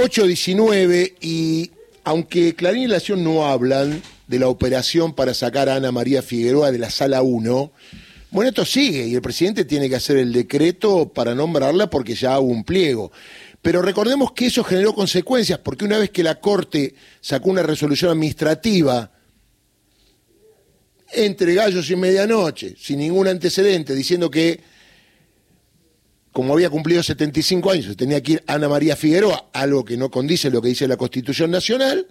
8.19 y aunque Clarín y Nación no hablan de la operación para sacar a Ana María Figueroa de la sala 1, bueno, esto sigue y el presidente tiene que hacer el decreto para nombrarla porque ya hubo un pliego. Pero recordemos que eso generó consecuencias, porque una vez que la Corte sacó una resolución administrativa entre gallos y medianoche, sin ningún antecedente, diciendo que como había cumplido 75 años, tenía que ir Ana María Figueroa, algo que no condice lo que dice la Constitución Nacional,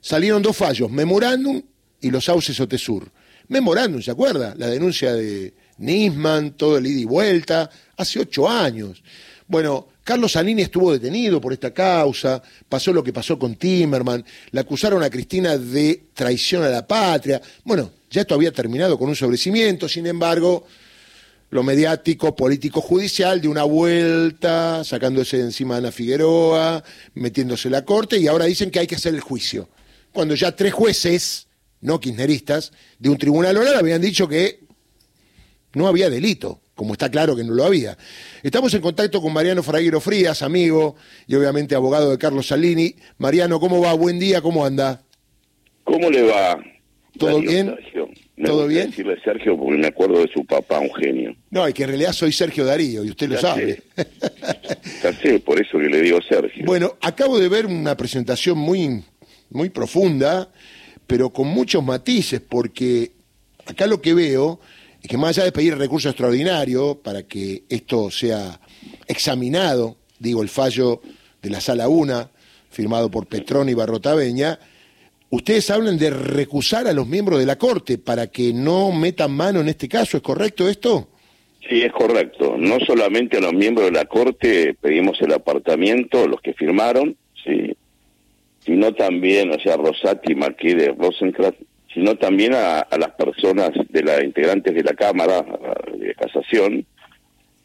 salieron dos fallos, memorándum y los sauces Otesur. Memorándum, ¿se acuerda? La denuncia de Nisman, todo el ida y vuelta, hace ocho años. Bueno, Carlos Salini estuvo detenido por esta causa, pasó lo que pasó con Timerman, le acusaron a Cristina de traición a la patria. Bueno, ya esto había terminado con un sobrecimiento, sin embargo, lo mediático, político, judicial, de una vuelta, sacándose de encima a Ana Figueroa, metiéndose en la corte, y ahora dicen que hay que hacer el juicio. Cuando ya tres jueces, no kirchneristas, de un tribunal oral habían dicho que no había delito, como está claro que no lo había. Estamos en contacto con Mariano Fraguero Frías, amigo y obviamente abogado de Carlos Salini. Mariano, ¿cómo va? Buen día, ¿cómo anda? ¿Cómo le va? ¿Todo bien? ¿Todo bien? decirle Sergio porque me acuerdo de su papá, un genio. No, es que en realidad soy Sergio Darío y usted lo sabe. ya sé, por eso que le digo Sergio. Bueno, acabo de ver una presentación muy, muy profunda, pero con muchos matices, porque acá lo que veo es que más allá de pedir recurso extraordinario para que esto sea examinado, digo, el fallo de la Sala 1, firmado por Petrón y Barrotaveña, Ustedes hablan de recusar a los miembros de la Corte para que no metan mano en este caso, ¿es correcto esto? Sí, es correcto. No solamente a los miembros de la Corte pedimos el apartamiento, los que firmaron, sí, sino también, o sea, Rosati, Marqués de Rosenkrantz, sino también a, las personas de las integrantes de la Cámara de Casación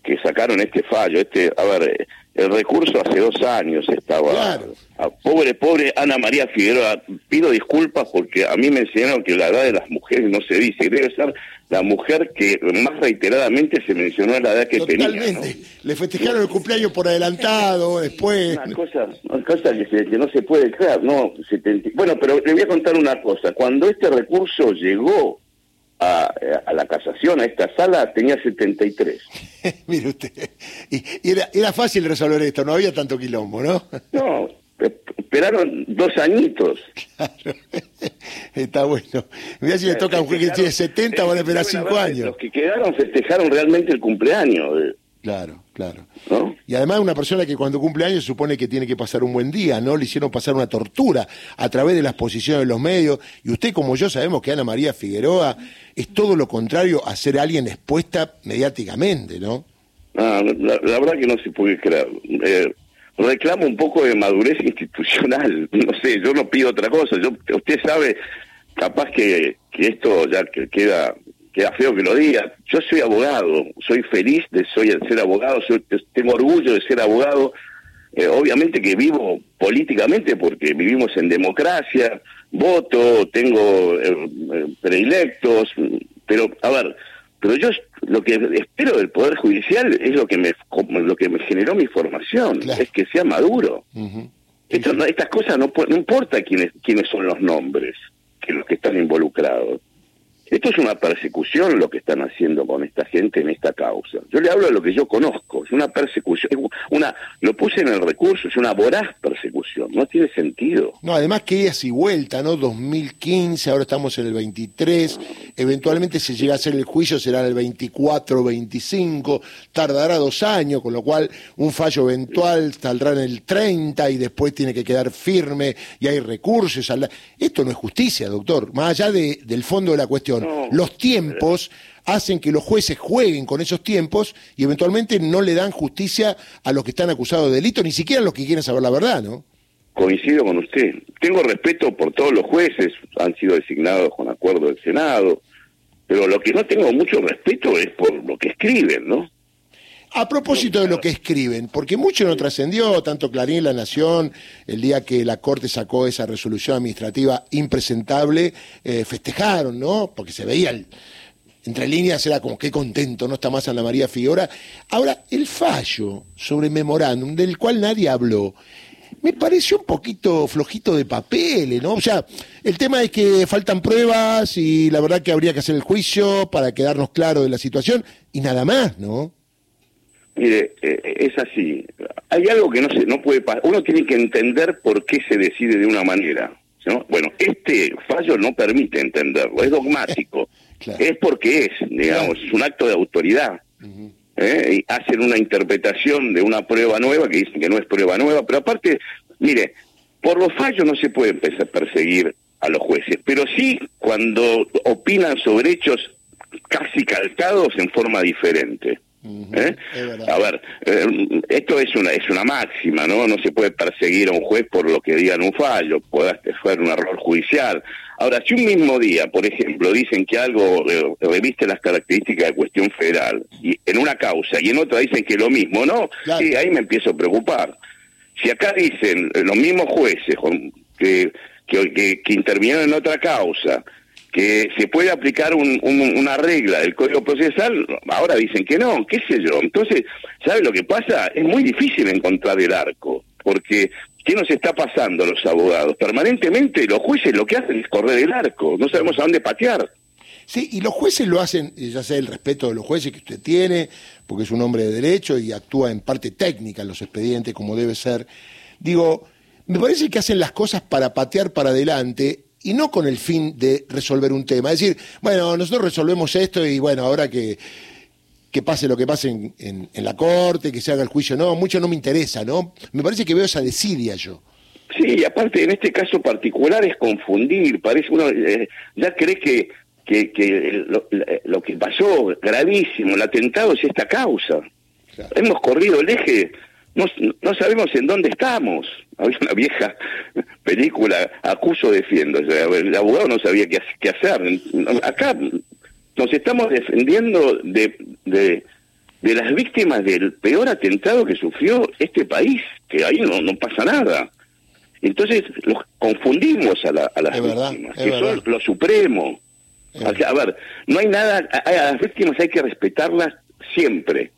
que sacaron este fallo. Este, a ver, el recurso hace dos años estaba. pobre, pobre Ana María Figueroa, pido disculpas porque a mí me enseñaron que la edad de las mujeres no se dice, debe ser la mujer que más reiteradamente se mencionó la edad que Totalmente. tenía. Le festejaron el cumpleaños por adelantado, después. Una cosa, una cosa que, no se puede creer, ¿no? Bueno, pero le voy a contar una cosa. Cuando este recurso llegó a, la casación, a esta sala, tenía 73. Mire usted, y, era, era fácil resolver esto, no había tanto quilombo, ¿no? no, esperaron dos añitos. Claro, está bueno. Mira si le toca a un juez que tiene 70, van a esperar cinco años. Los que quedaron festejaron realmente el cumpleaños. Claro, claro. Y además una persona que cuando cumple años supone que tiene que pasar un buen día, ¿no? Le hicieron pasar una tortura a través de las posiciones de los medios. Y usted como yo sabemos que Ana María Figueroa es todo lo contrario a ser alguien expuesta mediáticamente, ¿no? Ah, la, verdad que no se puede creer. Eh, reclamo un poco de madurez institucional. No sé, yo no pido otra cosa. Yo, usted sabe, capaz que, que esto ya que queda queda feo que lo diga, yo soy abogado, soy feliz de soy ser abogado, tengo orgullo de ser abogado, eh, obviamente que vivo políticamente porque vivimos en democracia, voto, tengo eh, eh, predilectos, pero a ver, pero yo lo que espero del poder judicial es lo que me lo que me generó mi formación, es que sea maduro. estas cosas no, no importa quiénes quiénes son los nombres, que los que están involucrados. Esto es una persecución lo que están haciendo con esta gente en esta causa. Yo le hablo de lo que yo conozco, es una persecución, una lo puse en el recurso, es una voraz persecución, no tiene sentido. No, además que es y vuelta, ¿no? 2015, ahora estamos en el 23, eventualmente si llega a ser el juicio será en el 24, 25, tardará dos años, con lo cual un fallo eventual saldrá en el 30 y después tiene que quedar firme y hay recursos. Esto no es justicia, doctor, más allá de, del fondo de la cuestión los tiempos hacen que los jueces jueguen con esos tiempos y eventualmente no le dan justicia a los que están acusados de delito, ni siquiera a los que quieren saber la verdad, ¿no? Coincido con usted. Tengo respeto por todos los jueces, han sido designados con acuerdo del Senado, pero lo que no tengo mucho respeto es por lo que escriben, ¿no? A propósito de lo que escriben, porque mucho no trascendió, tanto Clarín, La Nación, el día que la Corte sacó esa resolución administrativa impresentable, eh, festejaron, ¿no? Porque se veía, entre líneas era como qué contento, no está más Ana María Figueroa. Ahora, el fallo sobre memorándum, del cual nadie habló, me pareció un poquito flojito de papeles, ¿no? O sea, el tema es que faltan pruebas y la verdad que habría que hacer el juicio para quedarnos claros de la situación y nada más, ¿no? Mire, eh, es así. Hay algo que no se no puede pasar. Uno tiene que entender por qué se decide de una manera. ¿no? Bueno, este fallo no permite entenderlo, es dogmático. Es porque es, digamos, es un acto de autoridad. ¿eh? Y hacen una interpretación de una prueba nueva que dicen que no es prueba nueva, pero aparte, mire, por los fallos no se puede empezar a perseguir a los jueces, pero sí cuando opinan sobre hechos casi calcados en forma diferente. ¿Eh? A ver, eh, esto es una es una máxima, ¿no? No se puede perseguir a un juez por lo que digan un fallo, pueda ser un error judicial. Ahora, si un mismo día, por ejemplo, dicen que algo eh, reviste las características de cuestión federal y en una causa y en otra dicen que lo mismo, ¿no? Sí, ahí me empiezo a preocupar. Si acá dicen los mismos jueces que, que, que intervinieron en otra causa que se puede aplicar una regla del Código Procesal, ahora dicen que no, qué sé yo. Entonces, ¿sabe lo que pasa? Es muy difícil encontrar el arco, porque ¿qué nos está pasando los abogados? Permanentemente los jueces lo que hacen es correr el arco, no sabemos a dónde patear. Sí, y los jueces lo hacen, ya sé el respeto de los jueces que usted tiene, porque es un hombre de derecho y actúa en parte técnica en los expedientes como debe ser. Digo, me parece que hacen las cosas para patear para adelante y no con el fin de resolver un tema. Es decir, bueno, nosotros resolvemos esto y bueno, ahora que, que pase lo que pase en, en, la corte, que se haga el juicio, no, mucho no me interesa, ¿no? Me parece que veo esa desidia yo. Sí, aparte en este caso particular es confundir, parece uno eh, ya cree que, que, que lo, que pasó gravísimo, el atentado es esta causa. Hemos corrido el eje no, no sabemos en dónde estamos. Había una vieja película, acuso, defiendo. El abogado no sabía qué, qué hacer. Acá nos estamos defendiendo de, de, de, las víctimas del peor atentado que sufrió este país, que ahí no, no pasa nada. Entonces los confundimos a, la, a las víctimas, que son lo supremo. a ver, no hay nada, a las víctimas hay que respetarlas siempre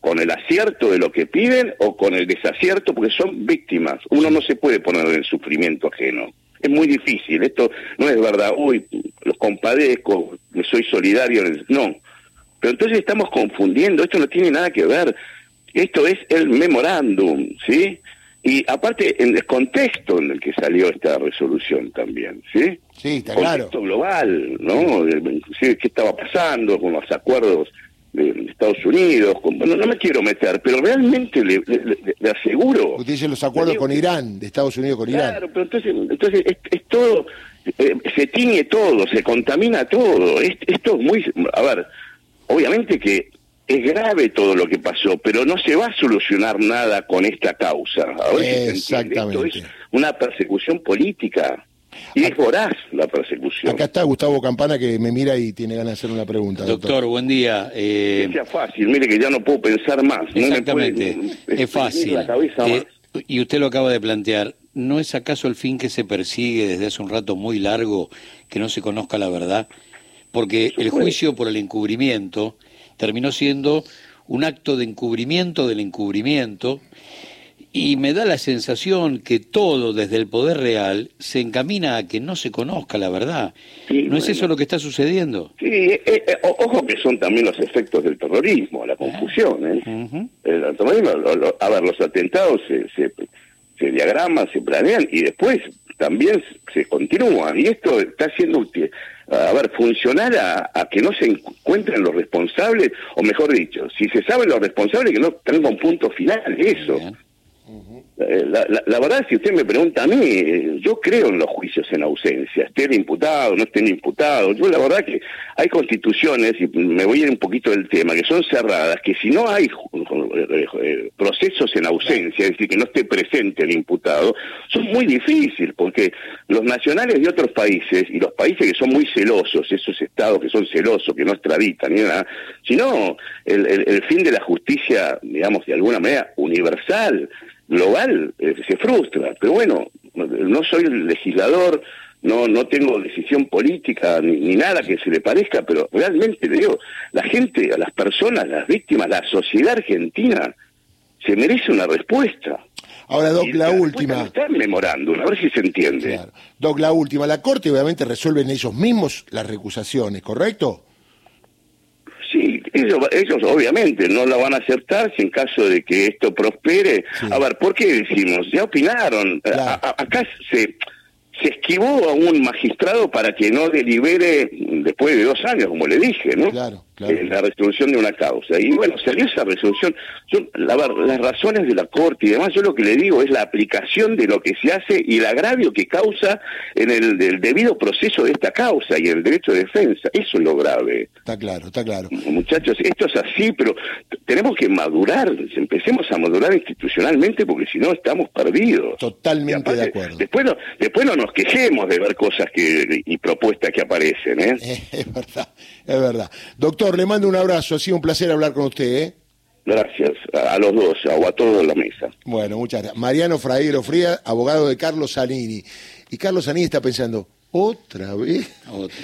con el acierto de lo que piden o con el desacierto, porque son víctimas. Uno no se puede poner en el sufrimiento ajeno. Es muy difícil. Esto no es verdad, uy, los compadezco, soy solidario. No. Pero entonces estamos confundiendo, esto no tiene nada que ver. Esto es el memorándum, ¿sí? Y aparte, en el contexto en el que salió esta resolución también, ¿sí? Sí, está contexto global, ¿no? ¿Qué estaba pasando con los acuerdos de Estados Unidos, bueno, no me quiero meter, pero realmente le, aseguro... Usted dice los acuerdos con Irán, de Estados Unidos con Irán. Claro, pero entonces, entonces es, todo, eh, se tiñe todo, se contamina todo, esto es muy... A ver, obviamente que es grave todo lo que pasó, pero no se va a solucionar nada con esta causa. Exactamente. Esto es una persecución política. Y es voraz la persecución. Acá está Gustavo Campana que me mira y tiene ganas de hacer una pregunta. Doctor, buen día. Eh... Que sea fácil, mire que ya no puedo pensar más. Exactamente, es fácil. Eh, y usted lo acaba de plantear. ¿No es acaso el fin que se persigue desde hace un rato muy largo que no se conozca la verdad? Porque el juicio por el encubrimiento terminó siendo un acto de encubrimiento del encubrimiento y me da la sensación que todo desde el poder real se encamina a que no se conozca la verdad. ¿No es eso lo que está sucediendo? Sí, eh, eh, ojo que son también los efectos del terrorismo, la confusión. ¿eh? el terrorismo, a ver, los atentados se, se, se, diagraman, se planean y después también se continúan. Y esto está haciendo útil a ver, funcionar a, que no se encuentren los responsables, o mejor dicho, si se saben los responsables, que no tenga un punto final, eso. La, la, verdad, si usted me pregunta a mí, yo creo en los juicios en ausencia, estén imputados, no estén imputados. Yo la verdad que hay constituciones, y me voy a ir un poquito del tema, que son cerradas, que si no hay eh, eh, procesos en ausencia, es decir, que no esté presente el imputado, son muy difíciles, porque los nacionales de otros países, y los países que son muy celosos, esos estados que son celosos, que no extraditan ni nada, sino el fin de la justicia, digamos, de alguna manera universal, global eh, se frustra. Pero bueno, no soy el legislador, no no tengo decisión política ni, nada que se le parezca, pero realmente le digo, la gente, a las personas, las víctimas, la sociedad argentina se merece una respuesta. Ahora, Doc, la última. Está memorando, a ver si se entiende. Doc, la última. La Corte obviamente resuelven ellos mismos las recusaciones, ¿correcto? Ellos, ellos obviamente no la van a aceptar si en caso de que esto prospere. A ver, ¿por qué decimos? Ya opinaron. acá se se esquivó a un magistrado para que no delibere después de dos años, como le dije, ¿no? Claro, claro. Eh, la resolución de una causa. Y bueno, salió esa resolución. Yo, la, las razones de la Corte y demás, yo lo que le digo es la aplicación de lo que se hace y el agravio que causa en el, debido proceso de esta causa y el derecho de defensa. Eso es lo grave. Está claro, está claro. Muchachos, esto es así, pero tenemos que madurar, empecemos a madurar institucionalmente porque si no estamos perdidos. Totalmente de acuerdo. Después no, después no nos quejemos de ver cosas que, y propuestas que aparecen. ¿eh? Es verdad, es verdad. Doctor, le mando un abrazo, ha sido un placer hablar con usted. ¿eh? Gracias a los dos, o a todos en la mesa. Bueno, muchas gracias. Mariano Fraguero Fría, abogado de Carlos Zanini. Y Carlos Zanini está pensando, ¿otra vez? Otra.